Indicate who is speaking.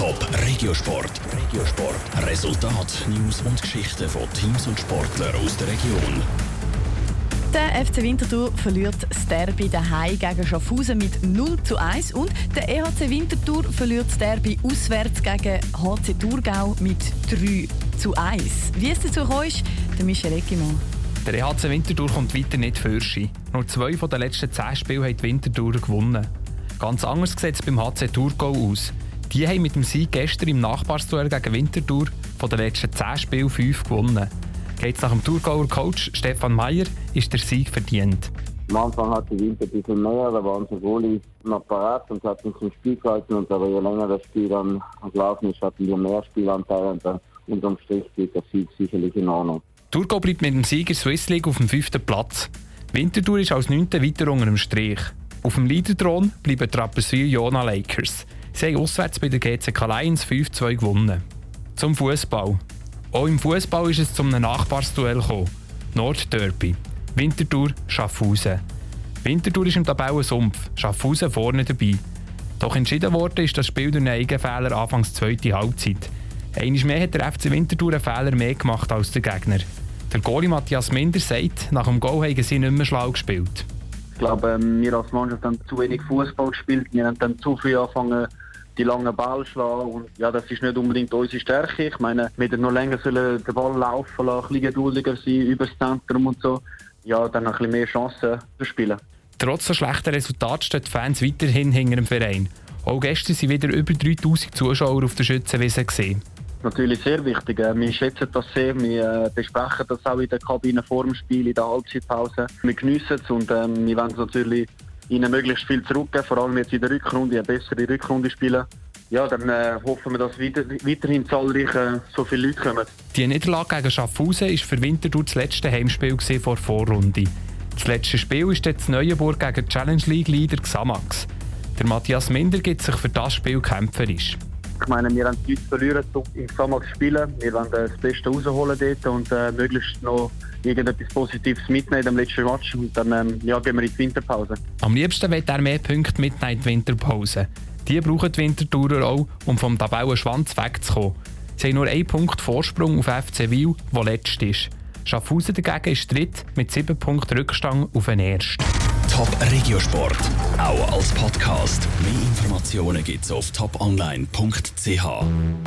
Speaker 1: Top Regiosport. Regiosport. Resultat, News und Geschichten von Teams und Sportlern aus der Region.
Speaker 2: Der FC Winterthur verliert das Derby daheim gegen Schaffhausen mit 0 zu 1 und der EHC Winterthur verliert das Derby auswärts gegen HC Thurgau mit 3 zu 1. Wie es dazu kam, ist der Michel Eckimann.
Speaker 3: Der EHC Winterthur kommt weiter nicht für Nur zwei von den letzten zehn Spielen hat Winterthur gewonnen. Ganz anders sieht es beim HC Thurgau aus. Die haben mit dem Sieg gestern im Nachbarsduell gegen Winterthur von den letzten 10 Spielen 5 gewonnen. Geht es nach dem Thurgauer Coach Stefan Mayer, ist der Sieg verdient.
Speaker 4: Am Anfang hatte Winter ein bisschen mehr, da waren sie Goalie noch parat und hatten zum Spiel gehalten. Und aber je länger das Spiel dann gelaufen ist, hatten wir mehr Spielanteile und dann unterm Strich geht der Sieg sicherlich in Ordnung.
Speaker 3: Thurgau bleibt mit dem Sieger Swiss League auf dem fünften Platz. Winterthur ist als neunter weiter unter dem Strich. Auf dem Leaderthron bleiben Rapperswil Jona Lakers. Sie haben auswärts bei der GCK Lions 5-2 gewonnen. Zum Fußball. Auch im Fußball ist es zum Nachbarsduell gekommen. Nordderby. Winterthur, Schaffhausen. Winterthur ist im Tabellensumpf, Schaffhausen vorne dabei. Doch entschieden worden ist das Spiel durch einen Eigenfehler anfangs zweite Halbzeit. Einmal mehr hat der FC Winterthur einen Fehler mehr gemacht als der Gegner. Der Goalie Matthias Minder sagt, nach dem Goal haben sie nicht mehr schlau gespielt
Speaker 5: glaube, ähm, wir als Mannschaft haben zu wenig Fußball gespielt. Wir haben dann zu früh angefangen, die langen Ball schlagen. Und ja, das ist nicht unbedingt unsere Stärke. Ich meine, wir hätten noch länger sollen den Ball laufen lassen, ein bisschen geduldiger sein, über das Zentrum und so. Ja, dann ein bisschen mehr Chancen zu spielen.
Speaker 3: Trotz so schlechter Resultat stehen die Fans weiterhin hinter dem Verein. Auch gestern waren wieder über 3000 Zuschauer auf der Schützenwiese gesehen
Speaker 5: natürlich sehr wichtig. Äh, wir schätzen das sehr. Wir äh, besprechen das auch in der Kabine vor dem Spiel, in der Halbzeitpause. Wir geniessen es und ähm, wir wollen natürlich ihnen möglichst viel zurückgeben, vor allem jetzt in der Rückrunde, eine bessere Rückrunde spielen. Ja, dann äh, hoffen wir, dass weiter, weiterhin zahlreich äh, so viele Leute kommen.
Speaker 3: Die Niederlage gegen Schaffhausen war für Winterthur das letzte Heimspiel vor der Vorrunde. Das letzte Spiel ist jetzt Neuenburg gegen Challenge League Leader Xamax. Der Matthias Minder gibt sich für das Spiel kämpferisch.
Speaker 5: Ich meine, wir haben nichts verlieren, um im Samax zu spielen. Wir wollen das Beste rausholen dort und äh, möglichst noch irgendetwas Positives mitnehmen im letzten Match. Und dann ähm, ja, gehen wir in die Winterpause.
Speaker 3: Am liebsten wird er mehr Punkte mitnehmen in die Winterpause. Die brauchen die Wintertourer auch, um vom Tabellenschwanz wegzukommen. Sie haben nur einen Punkt Vorsprung auf FC Wil, der letzt ist. Schaffhausen dagegen ist dritt mit sieben Punkten Rückstand auf den ersten.
Speaker 1: Top Regiosport, auch als Podcast. Mehr Informationen gibt's auf toponline.ch.